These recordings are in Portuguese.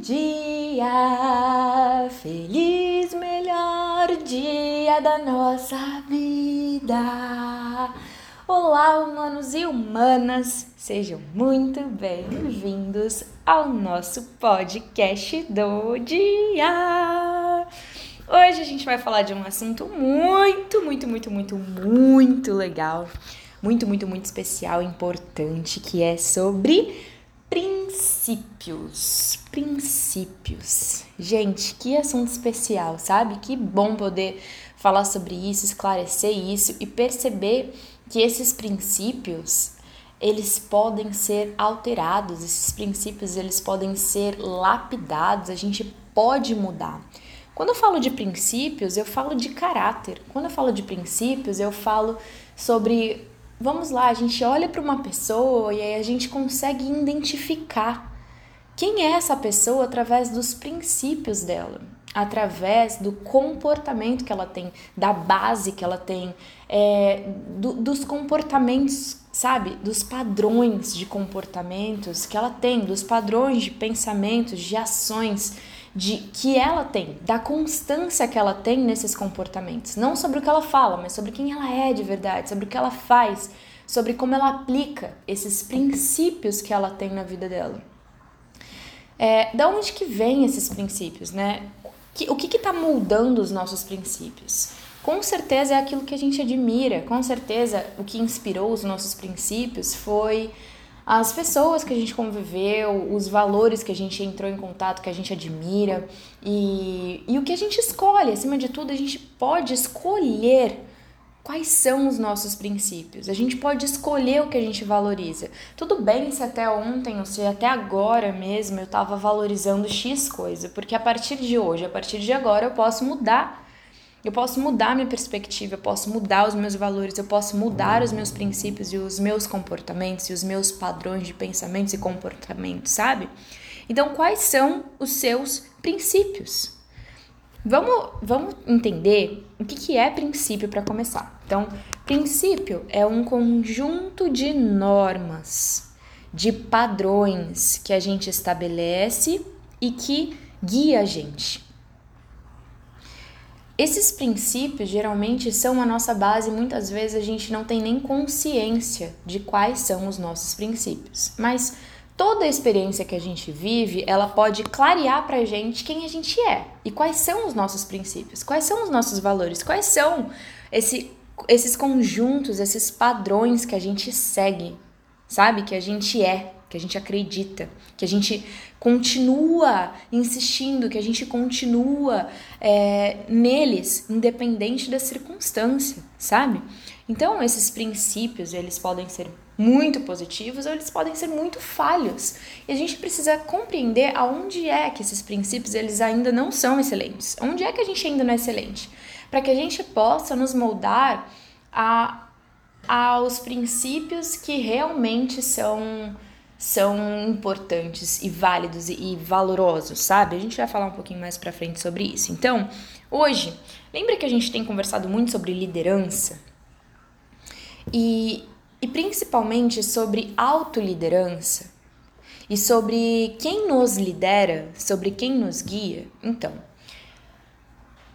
dia, feliz melhor dia da nossa vida. Olá, humanos e humanas, sejam muito bem-vindos ao nosso podcast do dia. Hoje a gente vai falar de um assunto muito, muito, muito, muito, muito legal, muito, muito, muito especial, importante, que é sobre princípios. Princípios. Gente, que assunto especial, sabe? Que bom poder falar sobre isso, esclarecer isso e perceber que esses princípios eles podem ser alterados, esses princípios eles podem ser lapidados, a gente pode mudar. Quando eu falo de princípios, eu falo de caráter. Quando eu falo de princípios, eu falo sobre vamos lá, a gente olha para uma pessoa e aí a gente consegue identificar quem é essa pessoa através dos princípios dela, através do comportamento que ela tem, da base que ela tem, é, do, dos comportamentos, sabe? Dos padrões de comportamentos que ela tem, dos padrões de pensamentos, de ações de que ela tem, da constância que ela tem nesses comportamentos, não sobre o que ela fala, mas sobre quem ela é de verdade, sobre o que ela faz, sobre como ela aplica esses princípios que ela tem na vida dela. É, da onde que vem esses princípios, né? O que está moldando os nossos princípios? Com certeza é aquilo que a gente admira, com certeza o que inspirou os nossos princípios foi as pessoas que a gente conviveu, os valores que a gente entrou em contato, que a gente admira e, e o que a gente escolhe. Acima de tudo, a gente pode escolher quais são os nossos princípios. A gente pode escolher o que a gente valoriza. Tudo bem se até ontem ou se até agora mesmo eu estava valorizando X coisa, porque a partir de hoje, a partir de agora, eu posso mudar eu posso mudar minha perspectiva, eu posso mudar os meus valores, eu posso mudar os meus princípios e os meus comportamentos e os meus padrões de pensamentos e comportamentos, sabe? Então, quais são os seus princípios? Vamos, vamos entender o que, que é princípio para começar. Então, princípio é um conjunto de normas, de padrões que a gente estabelece e que guia a gente. Esses princípios geralmente são a nossa base muitas vezes a gente não tem nem consciência de quais são os nossos princípios. Mas toda a experiência que a gente vive, ela pode clarear pra gente quem a gente é e quais são os nossos princípios, quais são os nossos valores, quais são esse, esses conjuntos, esses padrões que a gente segue, sabe? Que a gente é que a gente acredita, que a gente continua insistindo, que a gente continua é, neles, independente da circunstância, sabe? Então, esses princípios, eles podem ser muito positivos ou eles podem ser muito falhos. E a gente precisa compreender aonde é que esses princípios, eles ainda não são excelentes. Onde é que a gente ainda não é excelente? Para que a gente possa nos moldar a, aos princípios que realmente são são importantes e válidos e, valorosos, sabe? A gente vai falar um pouquinho mais pra frente sobre isso. Então, hoje, lembra que a gente tem conversado muito sobre liderança? E, e principalmente sobre autoliderança e sobre quem nos lidera, sobre quem nos guia. Então,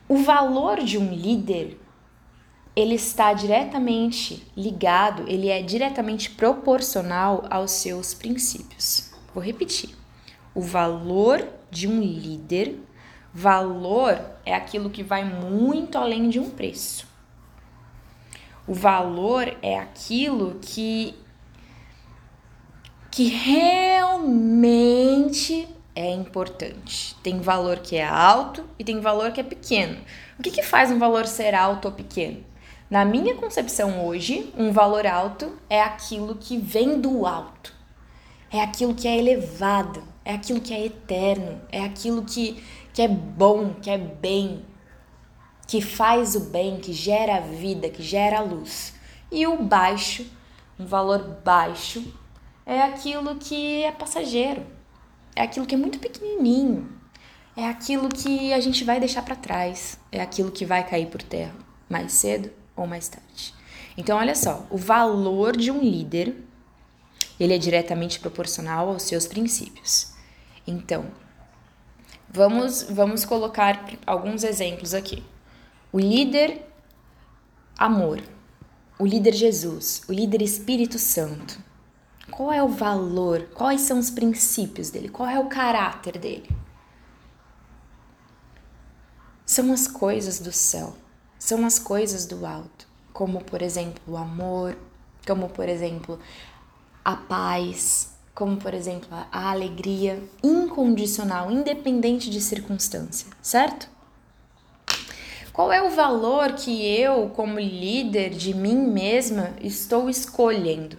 o valor de um líder ele está diretamente ligado, ele é diretamente proporcional aos seus princípios. Vou repetir. O valor de um líder, valor é aquilo que vai muito além de um preço. O valor é aquilo que que realmente é importante. Tem valor que é alto e tem valor que é pequeno. O que, que faz um valor ser alto ou pequeno? Na minha concepção hoje, um valor alto é aquilo que vem do alto, é aquilo que é elevado, é aquilo que é eterno, é aquilo que, que é bom, que é bem, que faz o bem, que gera vida, que gera luz. E o baixo, um valor baixo, é aquilo que é passageiro, é aquilo que é muito pequenininho, é aquilo que a gente vai deixar para trás, é aquilo que vai cair por terra. Mais cedo ou mais tarde. Então, olha só, o valor de um líder, ele é diretamente proporcional aos seus princípios. Então, Vamos, vamos colocar alguns exemplos aqui. O líder amor, o líder Jesus, o líder Espírito Santo. Qual é o valor? Quais são os princípios dele? Qual é o caráter dele? São as coisas do céu, são as coisas do alto, como por exemplo o amor, como por exemplo a paz, como por exemplo a alegria incondicional, independente de circunstância, certo? Qual é o valor que eu, como líder de mim mesma, estou escolhendo?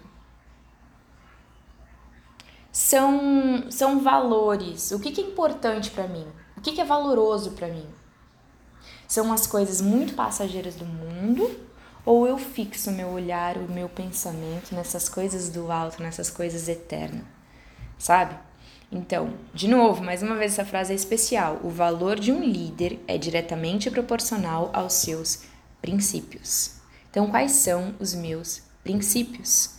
São, são valores. O que, que é importante para mim? O que, que é valoroso para mim? São as coisas muito passageiras do mundo ou eu fixo meu olhar, o meu pensamento nessas coisas do alto, nessas coisas eternas, sabe? Então, de novo, mais uma vez essa frase é especial. O valor de um líder é diretamente proporcional aos seus princípios. Então, quais são os meus princípios?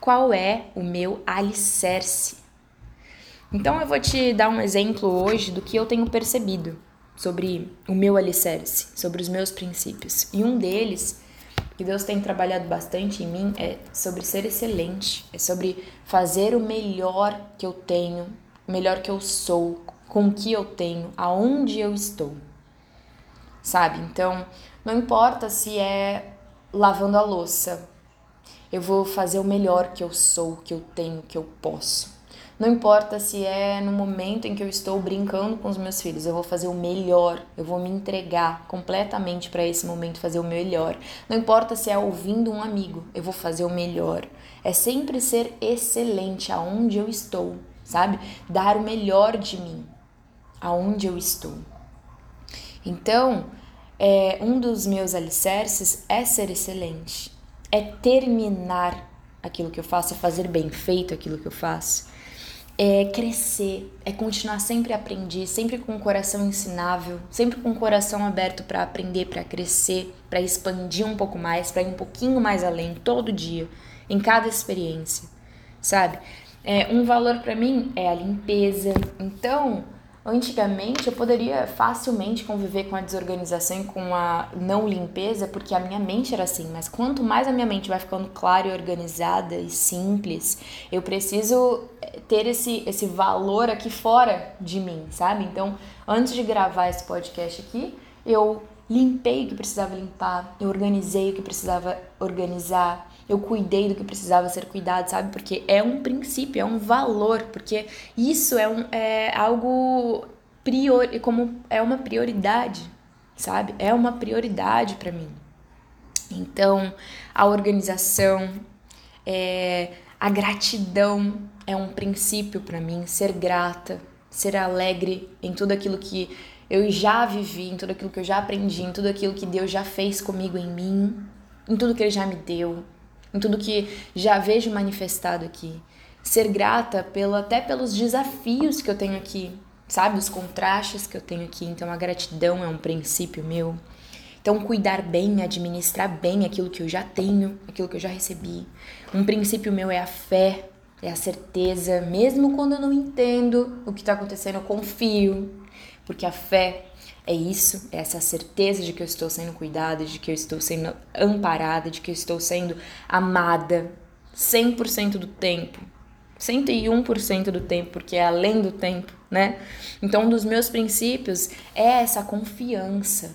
Qual é o meu alicerce? Então, eu vou te dar um exemplo hoje do que eu tenho percebido sobre o meu alicerce, sobre os meus princípios. E um deles, que Deus tem trabalhado bastante em mim, é sobre ser excelente, é sobre fazer o melhor que eu tenho, o melhor que eu sou, com o que eu tenho, aonde eu estou. Sabe? Então, não importa se é lavando a louça, eu vou fazer o melhor que eu sou, que eu tenho, que eu posso. Não importa se é no momento em que eu estou brincando com os meus filhos, eu vou fazer o melhor, eu vou me entregar completamente para esse momento, fazer o melhor. Não importa se é ouvindo um amigo, eu vou fazer o melhor. É sempre ser excelente aonde eu estou, sabe? Dar o melhor de mim aonde eu estou. Então, é, um dos meus alicerces é ser excelente, é terminar aquilo que eu faço, é fazer bem feito aquilo que eu faço é crescer, é continuar sempre a aprender, sempre com o coração ensinável, sempre com o coração aberto para aprender, para crescer, para expandir um pouco mais, para ir um pouquinho mais além todo dia, em cada experiência, sabe? É, um valor para mim é a limpeza. Então, Antigamente eu poderia facilmente conviver com a desorganização e com a não limpeza, porque a minha mente era assim, mas quanto mais a minha mente vai ficando clara e organizada e simples, eu preciso eh, ter esse, esse valor aqui fora de mim, sabe? Então, antes de gravar esse podcast aqui, eu limpei o que precisava limpar, eu organizei o que precisava organizar, eu cuidei do que precisava ser cuidado, sabe? Porque é um princípio, é um valor, porque isso é, um, é algo prior, como é uma prioridade, sabe? É uma prioridade para mim. Então, a organização, é, a gratidão é um princípio para mim, ser grata, ser alegre em tudo aquilo que eu já vivi, em tudo aquilo que eu já aprendi, em tudo aquilo que Deus já fez comigo em mim, em tudo que Ele já me deu, em tudo que já vejo manifestado aqui. Ser grata pelo, até pelos desafios que eu tenho aqui, sabe? Os contrastes que eu tenho aqui. Então, a gratidão é um princípio meu. Então, cuidar bem, administrar bem aquilo que eu já tenho, aquilo que eu já recebi. Um princípio meu é a fé, é a certeza. Mesmo quando eu não entendo o que está acontecendo, eu confio. Porque a fé é isso, é essa certeza de que eu estou sendo cuidada, de que eu estou sendo amparada, de que eu estou sendo amada 100% do tempo. 101% do tempo, porque é além do tempo, né? Então, um dos meus princípios é essa confiança.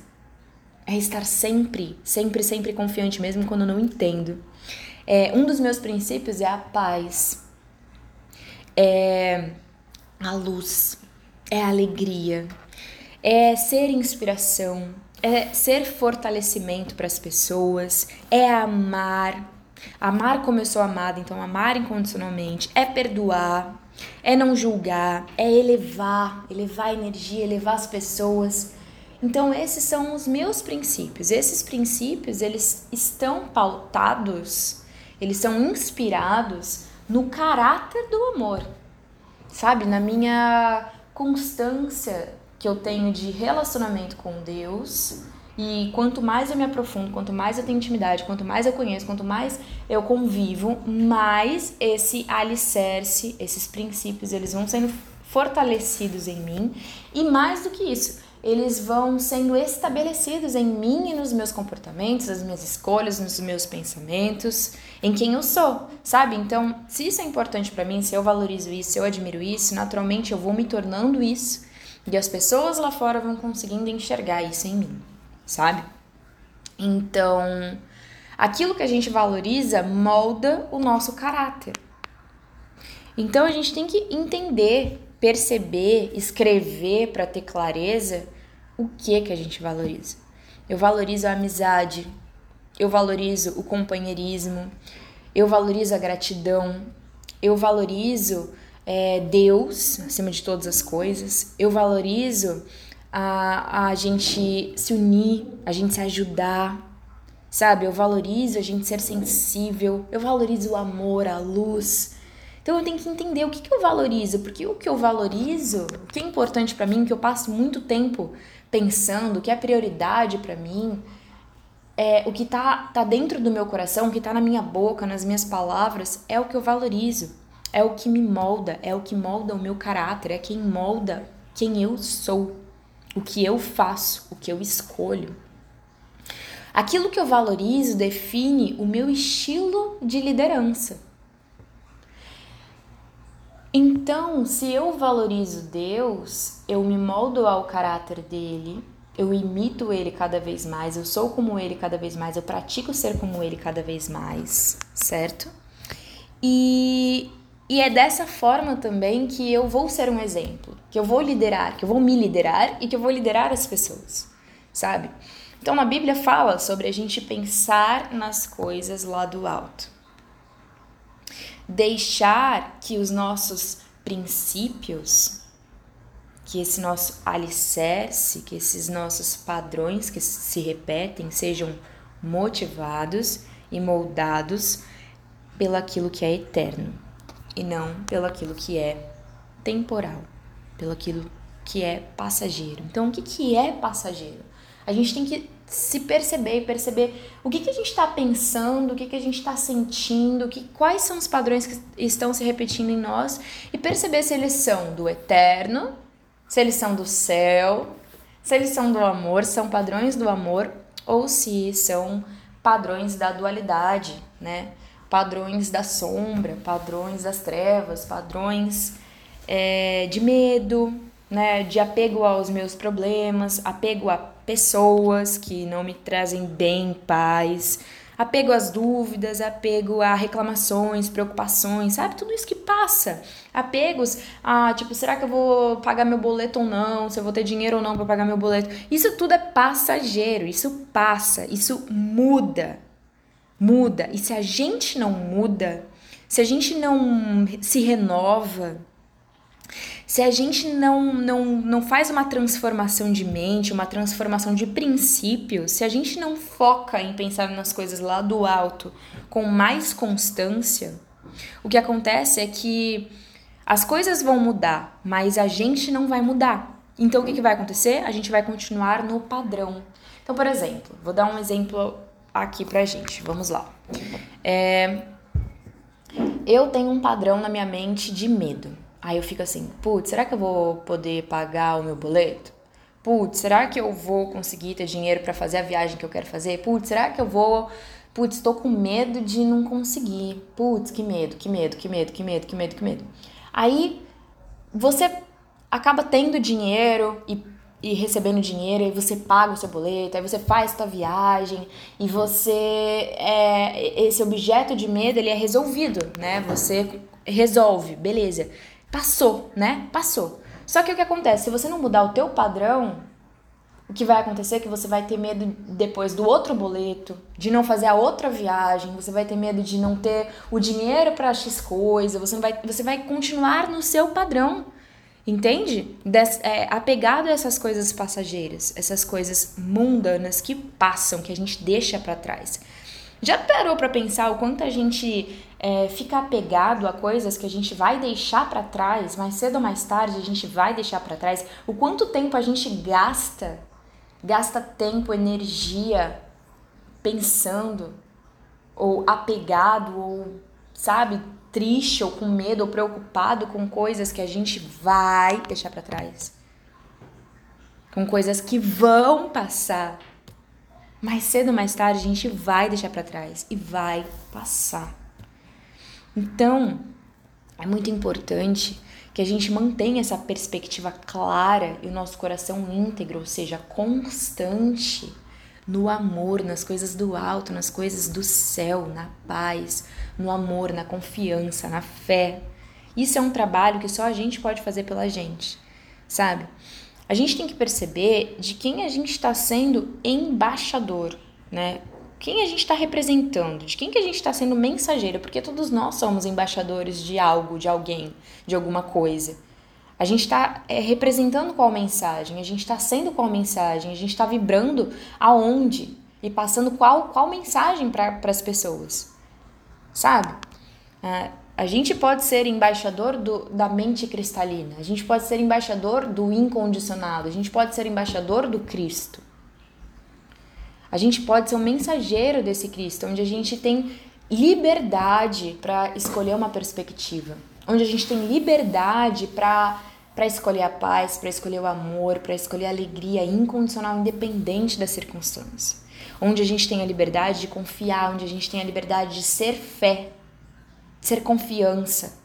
É estar sempre, sempre, sempre confiante, mesmo quando eu não entendo. É, um dos meus princípios é a paz, é a luz, é a alegria, é ser inspiração, é ser fortalecimento para as pessoas, é amar. Amar como eu sou amada, então amar incondicionalmente, é perdoar, é não julgar, é elevar, elevar a energia, elevar as pessoas. Então esses são os meus princípios. Esses princípios, eles estão pautados, eles são inspirados no caráter do amor. Sabe, na minha constância que eu tenho de relacionamento com Deus. E quanto mais eu me aprofundo, quanto mais eu tenho intimidade, quanto mais eu conheço, quanto mais eu convivo, mais esse alicerce, esses princípios, eles vão sendo fortalecidos em mim e mais do que isso, eles vão sendo estabelecidos em mim e nos meus comportamentos, nas minhas escolhas, nos meus pensamentos, em quem eu sou, sabe? Então, se isso é importante para mim, se eu valorizo isso, se eu admiro isso, naturalmente eu vou me tornando isso e as pessoas lá fora vão conseguindo enxergar isso em mim, sabe? Então, aquilo que a gente valoriza molda o nosso caráter. Então, a gente tem que entender perceber, escrever para ter clareza o que que a gente valoriza. Eu valorizo a amizade, eu valorizo o companheirismo, eu valorizo a gratidão, eu valorizo é, Deus acima de todas as coisas, eu valorizo a, a gente se unir, a gente se ajudar, sabe? Eu valorizo a gente ser sensível, eu valorizo o amor, a luz, então eu tenho que entender o que, que eu valorizo, porque o que eu valorizo, o que é importante para mim, que eu passo muito tempo pensando, o que é prioridade para mim, é, o que tá, tá dentro do meu coração, o que tá na minha boca, nas minhas palavras, é o que eu valorizo. É o que me molda, é o que molda o meu caráter, é quem molda quem eu sou, o que eu faço, o que eu escolho. Aquilo que eu valorizo define o meu estilo de liderança. Então, se eu valorizo Deus, eu me moldo ao caráter dele, eu imito ele cada vez mais, eu sou como ele cada vez mais, eu pratico ser como ele cada vez mais, certo? E, e é dessa forma também que eu vou ser um exemplo, que eu vou liderar, que eu vou me liderar e que eu vou liderar as pessoas, sabe? Então, na Bíblia fala sobre a gente pensar nas coisas lá do alto deixar que os nossos princípios, que esse nosso alicerce, que esses nossos padrões que se repetem sejam motivados e moldados pelaquilo que é eterno e não pelaquilo que é temporal, pelaquilo que é passageiro. Então, o que, que é passageiro? A gente tem que se perceber e perceber o que, que a gente está pensando, o que, que a gente está sentindo, que, quais são os padrões que estão se repetindo em nós e perceber se eles são do eterno, se eles são do céu, se eles são do amor, são padrões do amor ou se são padrões da dualidade, né? Padrões da sombra, padrões das trevas, padrões é, de medo, né? De apego aos meus problemas, apego a pessoas que não me trazem bem, paz, apego às dúvidas, apego a reclamações, preocupações, sabe? Tudo isso que passa. Apegos a, tipo, será que eu vou pagar meu boleto ou não? Se eu vou ter dinheiro ou não para pagar meu boleto? Isso tudo é passageiro, isso passa, isso muda. Muda. E se a gente não muda, se a gente não se renova, se a gente não, não, não faz uma transformação de mente, uma transformação de princípio, se a gente não foca em pensar nas coisas lá do alto com mais constância, o que acontece é que as coisas vão mudar, mas a gente não vai mudar. Então o que, que vai acontecer? A gente vai continuar no padrão. Então, por exemplo, vou dar um exemplo aqui pra gente. Vamos lá. É, eu tenho um padrão na minha mente de medo. Aí eu fico assim, putz, será que eu vou poder pagar o meu boleto? Putz, será que eu vou conseguir ter dinheiro para fazer a viagem que eu quero fazer? Putz, será que eu vou. Putz, tô com medo de não conseguir. Putz, que medo, que medo, que medo, que medo, que medo, que medo. Aí você acaba tendo dinheiro e, e recebendo dinheiro, aí você paga o seu boleto, aí você faz sua viagem e você. É, esse objeto de medo ele é resolvido, né? Você resolve, beleza. Passou, né? Passou. Só que o que acontece? Se você não mudar o teu padrão, o que vai acontecer é que você vai ter medo depois do outro boleto, de não fazer a outra viagem, você vai ter medo de não ter o dinheiro para X coisa, você vai, você vai continuar no seu padrão. Entende? Des, é, apegado a essas coisas passageiras, essas coisas mundanas que passam, que a gente deixa para trás. Já parou para pensar o quanto a gente é, fica apegado a coisas que a gente vai deixar para trás, mais cedo ou mais tarde a gente vai deixar para trás? O quanto tempo a gente gasta, gasta tempo, energia pensando ou apegado ou sabe triste ou com medo ou preocupado com coisas que a gente vai deixar para trás. Com coisas que vão passar. Mais cedo ou mais tarde a gente vai deixar para trás e vai passar. Então, é muito importante que a gente mantenha essa perspectiva clara e o nosso coração íntegro, ou seja, constante no amor, nas coisas do alto, nas coisas do céu, na paz, no amor, na confiança, na fé. Isso é um trabalho que só a gente pode fazer pela gente, sabe? A gente tem que perceber de quem a gente está sendo embaixador, né? Quem a gente está representando, de quem que a gente está sendo mensageiro, porque todos nós somos embaixadores de algo, de alguém, de alguma coisa. A gente está é, representando qual mensagem, a gente está sendo qual mensagem, a gente está vibrando aonde e passando qual, qual mensagem para as pessoas, sabe? É, a gente pode ser embaixador do, da mente cristalina, a gente pode ser embaixador do incondicionado, a gente pode ser embaixador do Cristo. A gente pode ser um mensageiro desse Cristo, onde a gente tem liberdade para escolher uma perspectiva, onde a gente tem liberdade para para escolher a paz, para escolher o amor, para escolher a alegria incondicional, independente das circunstâncias. Onde a gente tem a liberdade de confiar, onde a gente tem a liberdade de ser fé, ser confiança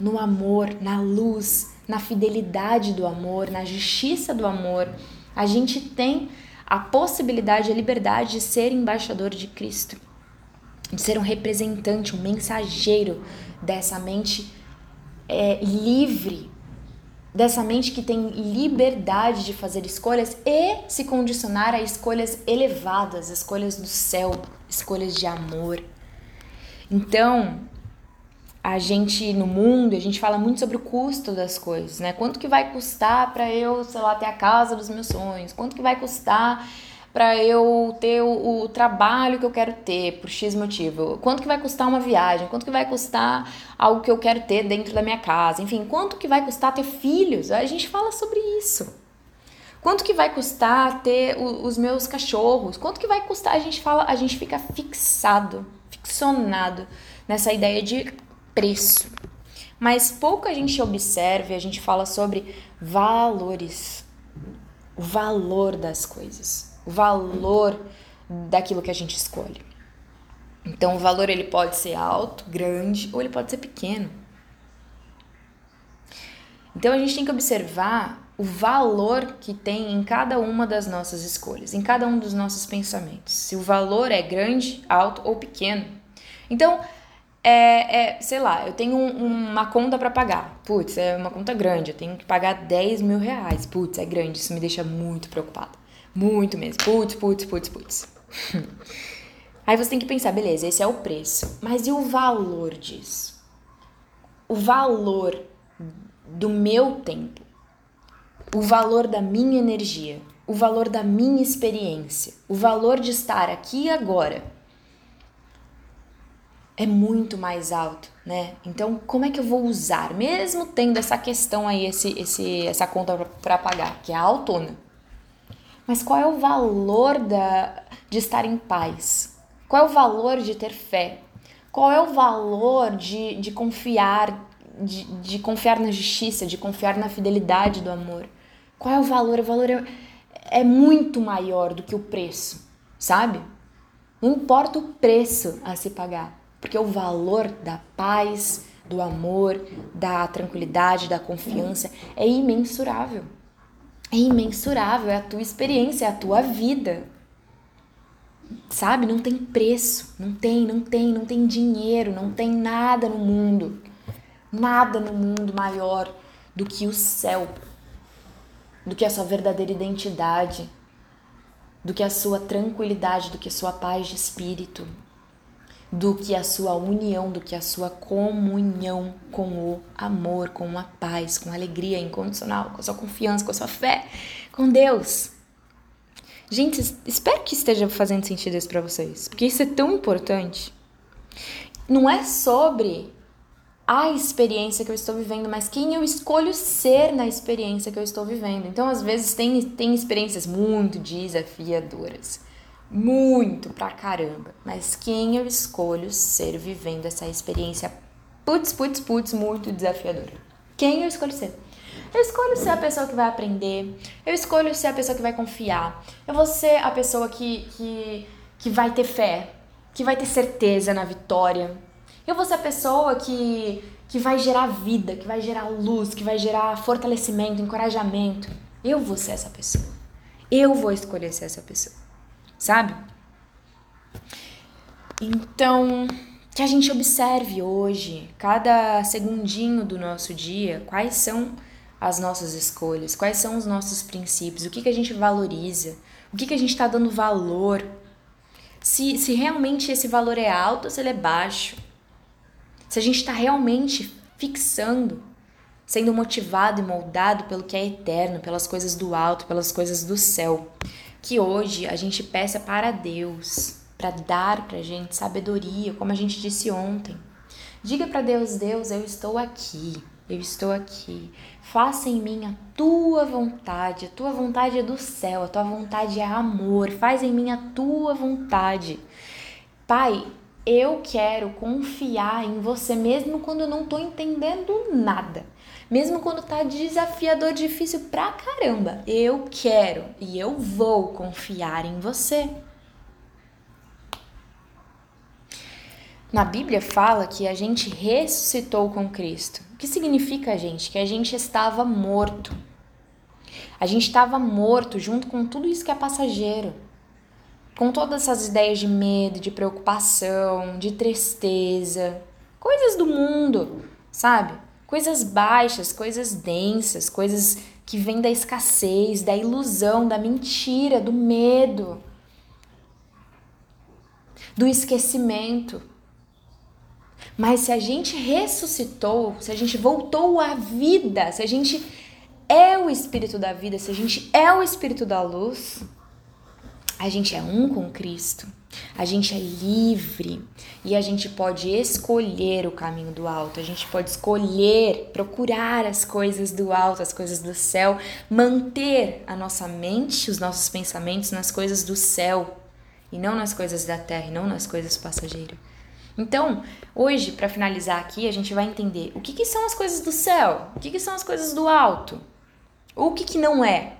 no amor, na luz, na fidelidade do amor, na justiça do amor. A gente tem a possibilidade, a liberdade de ser embaixador de Cristo, de ser um representante, um mensageiro dessa mente é, livre dessa mente que tem liberdade de fazer escolhas e se condicionar a escolhas elevadas, escolhas do céu, escolhas de amor. Então, a gente no mundo, a gente fala muito sobre o custo das coisas, né? Quanto que vai custar para eu, sei lá, ter a casa dos meus sonhos? Quanto que vai custar para eu ter o, o, trabalho que eu quero ter por X motivo? Quanto que vai custar uma viagem? Quanto que vai custar algo que eu quero ter dentro da minha casa? Enfim, quanto que vai custar ter filhos? A gente fala sobre isso. Quanto que vai custar ter o, os meus cachorros? Quanto que vai custar? A gente fala, a gente fica fixado, ficcionado nessa ideia de preço. Mas pouco a gente observa e a gente fala sobre valores. O valor das coisas o valor daquilo que a gente escolhe. Então, o valor ele pode ser alto, grande ou ele pode ser pequeno. Então, a gente tem que observar o valor que tem em cada uma das nossas escolhas, em cada um dos nossos pensamentos. Se o valor é grande, alto ou pequeno. Então, é, é sei lá, eu tenho um, uma conta para pagar. Putz, é uma conta grande, eu tenho que pagar 10 mil reais. Putz, é grande, isso me deixa muito preocupada. Muito mesmo. Putz, putz, putz, putz. Aí você tem que pensar, beleza, esse é o preço. Mas e o valor disso? O valor do meu tempo. O valor da minha energia. O valor da minha experiência. O valor de estar aqui agora. É muito mais alto, né? Então, como é que eu vou usar, mesmo tendo essa questão aí, esse, esse, essa conta para pagar, que é a autona? Mas qual é o valor da, de estar em paz? Qual é o valor de ter fé? Qual é o valor de, de confiar, de, de confiar na justiça, de confiar na fidelidade do amor? Qual é o valor? O valor é, é muito maior do que o preço, sabe? Não importa o preço a se pagar, porque o valor da paz, do amor, da tranquilidade, da confiança é imensurável é imensurável, é a tua experiência, é a tua vida. Sabe? Não tem preço, não tem, não tem, não tem dinheiro, não tem nada no mundo, nada no mundo maior do que o céu, do que a sua verdadeira identidade, do que a sua tranquilidade, do que a sua paz de espírito, do que a sua união, do que a sua comunhão com o amor, com a paz, com a alegria incondicional, com a sua confiança, com a sua fé, com Deus. Gente, espero que esteja fazendo sentido isso para vocês, porque isso é tão importante. Não é sobre a experiência que eu estou vivendo, mas quem eu escolho ser na experiência que eu estou vivendo. Então, às vezes, tem, tem experiências muito desafiadoras muito pra caramba. Mas quem eu escolho ser vivendo essa experiência putz, putz, putz, muito desafiadora. Quem eu escolho ser? Eu escolho ser a pessoa que vai aprender, eu escolho ser a pessoa que vai confiar, eu vou ser a pessoa que, que, que vai ter fé, que vai ter certeza na vitória. Eu vou ser a pessoa que, que vai gerar vida, que vai gerar luz, que vai gerar fortalecimento, encorajamento. Eu vou ser essa pessoa. Eu vou escolher ser essa pessoa. Sabe? Então, que a gente observe hoje, cada segundinho do nosso dia, quais são as nossas escolhas, quais são os nossos princípios, o que, que a gente valoriza, o que, que a gente está dando valor, se, se realmente esse valor é alto ou se ele é baixo, se a gente está realmente fixando, sendo motivado e moldado pelo que é eterno, pelas coisas do alto, pelas coisas do céu. Que hoje a gente peça para Deus, para dar para gente sabedoria, como a gente disse ontem. Diga para Deus: Deus, eu estou aqui eu estou aqui. Faça em mim a tua vontade. A tua vontade é do céu, a tua vontade é amor. Faz em mim a tua vontade. Pai, eu quero confiar em você mesmo quando eu não estou entendendo nada. Mesmo quando tá desafiador, difícil pra caramba. Eu quero e eu vou confiar em você. Na Bíblia fala que a gente ressuscitou com Cristo. O que significa, gente? Que a gente estava morto. A gente estava morto junto com tudo isso que é passageiro. Com todas essas ideias de medo, de preocupação, de tristeza, coisas do mundo, sabe? Coisas baixas, coisas densas, coisas que vêm da escassez, da ilusão, da mentira, do medo, do esquecimento. Mas se a gente ressuscitou, se a gente voltou à vida, se a gente é o espírito da vida, se a gente é o espírito da luz, a gente é um com Cristo. A gente é livre e a gente pode escolher o caminho do alto, a gente pode escolher procurar as coisas do alto, as coisas do céu, manter a nossa mente, os nossos pensamentos nas coisas do céu e não nas coisas da terra, e não nas coisas passageiras. Então, hoje, para finalizar aqui, a gente vai entender o que, que são as coisas do céu, o que, que são as coisas do alto, o que, que não é,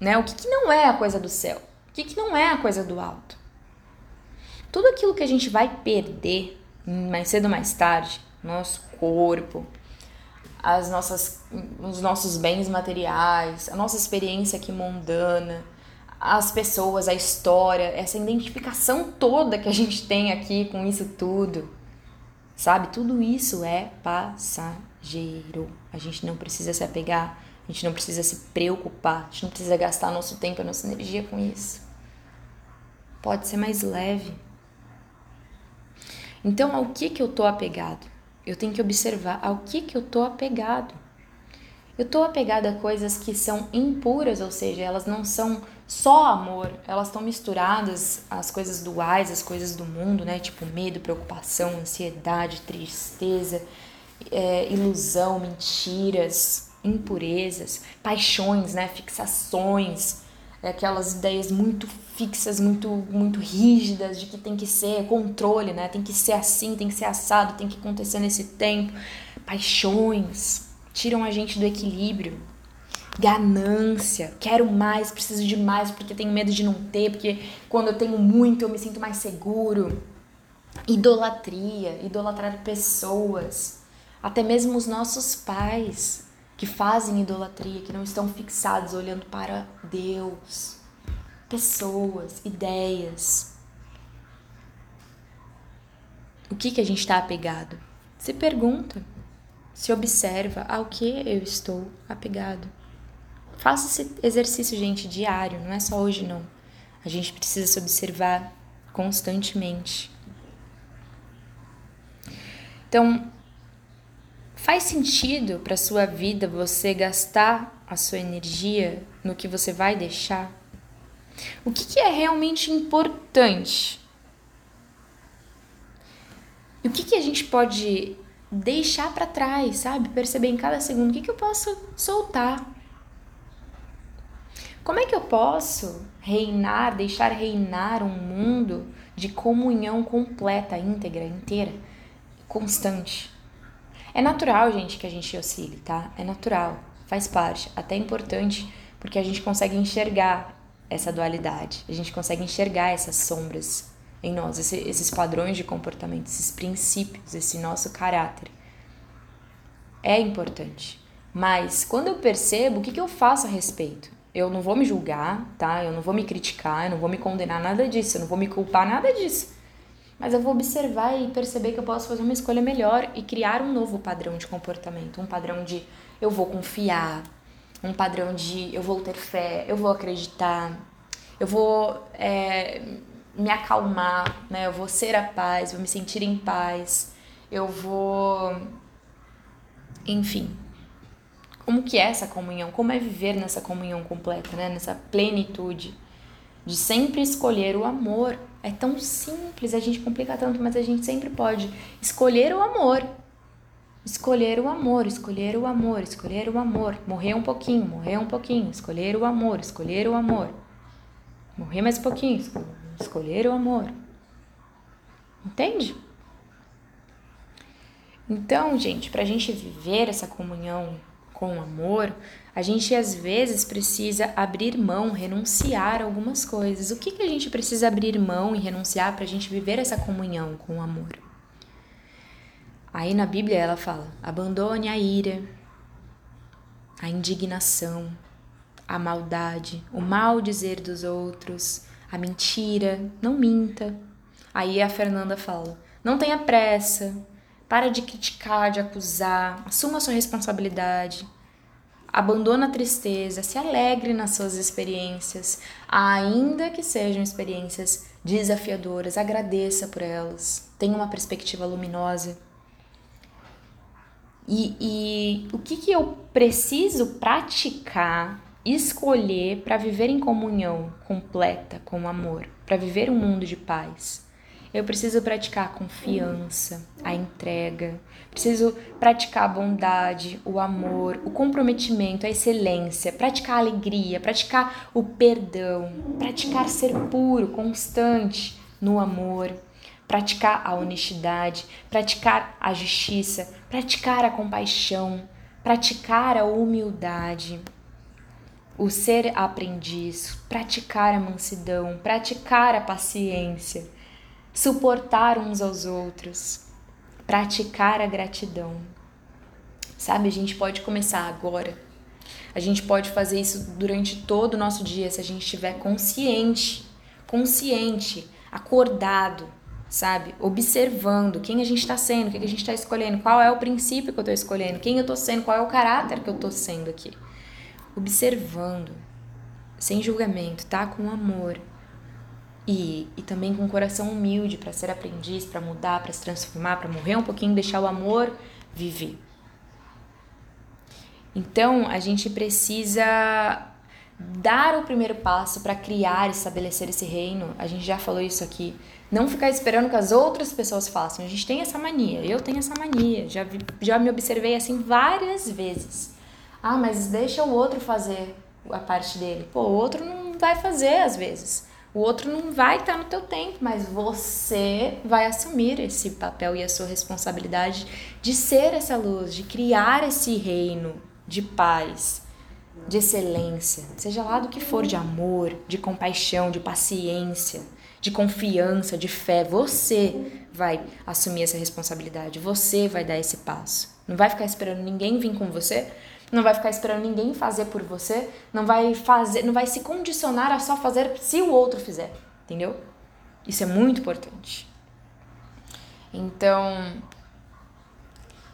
né? O que, que não é a coisa do céu, que, que não é a coisa do alto. Tudo aquilo que a gente vai perder mais cedo ou mais tarde, nosso corpo, as nossas, os nossos bens materiais, a nossa experiência aqui mundana, as pessoas, a história, essa identificação toda que a gente tem aqui com isso tudo. Sabe? Tudo isso é passageiro. A gente não precisa se apegar, a gente não precisa se preocupar, a gente não precisa gastar nosso tempo, a nossa energia com isso. Pode ser mais leve. Então, ao que que eu tô apegado? Eu tenho que observar ao que que eu tô apegado. Eu tô apegada a coisas que são impuras, ou seja, elas não são só amor, elas estão misturadas as coisas duais, as coisas do mundo, né? Tipo medo, preocupação, ansiedade, tristeza, é, ilusão, mentiras, impurezas, paixões, né? Fixações, é, aquelas ideias muito fixas, muito muito rígidas de que tem que ser controle, né? Tem que ser assim, tem que ser assado, tem que acontecer nesse tempo. Paixões, tiram a gente do equilíbrio. Ganância, quero mais, preciso de mais porque tenho medo de não ter, porque quando eu tenho muito eu me sinto mais seguro. Idolatria, idolatrar pessoas, até mesmo os nossos pais que fazem idolatria, que não estão fixados olhando para Deus. Pessoas, ideias. O que, que a gente está apegado? Se pergunta se observa ao que eu estou apegado. Faça esse exercício, gente, diário, não é só hoje não. A gente precisa se observar constantemente. Então, faz sentido para sua vida você gastar a sua energia no que você vai deixar? O que, que é realmente importante? E o que, que a gente pode deixar para trás, sabe? Perceber em cada segundo o que, que eu posso soltar. Como é que eu posso reinar, deixar reinar um mundo de comunhão completa, íntegra, inteira, constante? É natural, gente, que a gente oscile, tá? É natural, faz parte. Até é importante porque a gente consegue enxergar essa dualidade, a gente consegue enxergar essas sombras em nós, esse, esses padrões de comportamento, esses princípios, esse nosso caráter. É importante. Mas quando eu percebo, o que, que eu faço a respeito? Eu não vou me julgar, tá? Eu não vou me criticar, eu não vou me condenar nada disso, eu não vou me culpar nada disso. Mas eu vou observar e perceber que eu posso fazer uma escolha melhor e criar um novo padrão de comportamento, um padrão de eu vou confiar, um padrão de eu vou ter fé, eu vou acreditar, eu vou é, me acalmar, né? Eu vou ser a paz, vou me sentir em paz, eu vou, enfim, como que é essa comunhão? Como é viver nessa comunhão completa, né? Nessa plenitude de sempre escolher o amor. É tão simples, a gente complica tanto, mas a gente sempre pode escolher o amor. Escolher o amor, escolher o amor, escolher o amor. Morrer um pouquinho, morrer um pouquinho, escolher o amor, escolher o amor. Morrer mais um pouquinho, escolher o amor. Entende? Então, gente, para a gente viver essa comunhão com amor, a gente às vezes precisa abrir mão, renunciar a algumas coisas. O que, que a gente precisa abrir mão e renunciar para a gente viver essa comunhão com o amor? Aí na Bíblia ela fala: abandone a ira, a indignação, a maldade, o mal dizer dos outros, a mentira, não minta. Aí a Fernanda fala: não tenha pressa, para de criticar, de acusar, assuma sua responsabilidade. Abandona a tristeza, se alegre nas suas experiências, ainda que sejam experiências desafiadoras, agradeça por elas, tenha uma perspectiva luminosa. E, e o que, que eu preciso praticar, escolher para viver em comunhão completa com o amor, para viver um mundo de paz? Eu preciso praticar a confiança, a entrega, preciso praticar a bondade, o amor, o comprometimento, a excelência, praticar a alegria, praticar o perdão, praticar ser puro, constante no amor, praticar a honestidade, praticar a justiça, praticar a compaixão, praticar a humildade, o ser aprendiz, praticar a mansidão, praticar a paciência suportar uns aos outros, praticar a gratidão. Sabe, a gente pode começar agora. A gente pode fazer isso durante todo o nosso dia se a gente estiver consciente, consciente, acordado, sabe? Observando quem a gente está sendo, o que a gente está escolhendo, qual é o princípio que eu estou escolhendo, quem eu estou sendo, qual é o caráter que eu estou sendo aqui. Observando, sem julgamento, tá? Com amor, e, e também com um coração humilde para ser aprendiz, para mudar, para se transformar, para morrer um pouquinho, deixar o amor viver. Então, a gente precisa dar o primeiro passo para criar estabelecer esse reino. A gente já falou isso aqui. Não ficar esperando que as outras pessoas façam. A gente tem essa mania. Eu tenho essa mania. Já, vi, já me observei assim várias vezes. Ah, mas deixa o outro fazer a parte dele. Pô, o outro não vai fazer às vezes. O outro não vai estar no teu tempo, mas você vai assumir esse papel e a sua responsabilidade de ser essa luz, de criar esse reino de paz, de excelência, seja lá do que for, de amor, de compaixão, de paciência, de confiança, de fé. Você vai assumir essa responsabilidade, você vai dar esse passo. Não vai ficar esperando ninguém vir com você, não vai ficar esperando ninguém fazer por você, não vai fazer, não vai se condicionar a só fazer se o outro fizer, entendeu? Isso é muito importante. Então,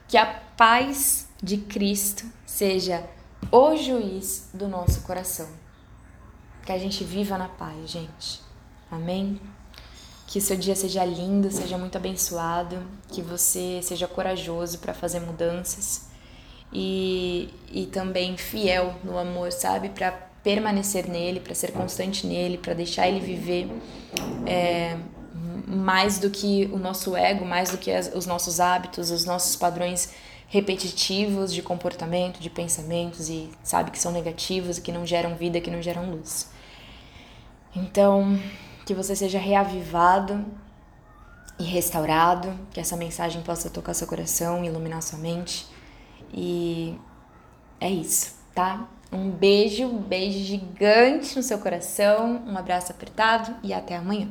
que a paz de Cristo seja o juiz do nosso coração. Que a gente viva na paz, gente. Amém? Que seu dia seja lindo, seja muito abençoado, que você seja corajoso para fazer mudanças e, e também fiel no amor, sabe? Para permanecer nele, para ser constante nele, para deixar ele viver é, mais do que o nosso ego, mais do que as, os nossos hábitos, os nossos padrões repetitivos de comportamento, de pensamentos e sabe que são negativos e que não geram vida, que não geram luz. Então, que você seja reavivado e restaurado, que essa mensagem possa tocar seu coração, iluminar sua mente. E é isso, tá? Um beijo, um beijo gigante no seu coração, um abraço apertado e até amanhã.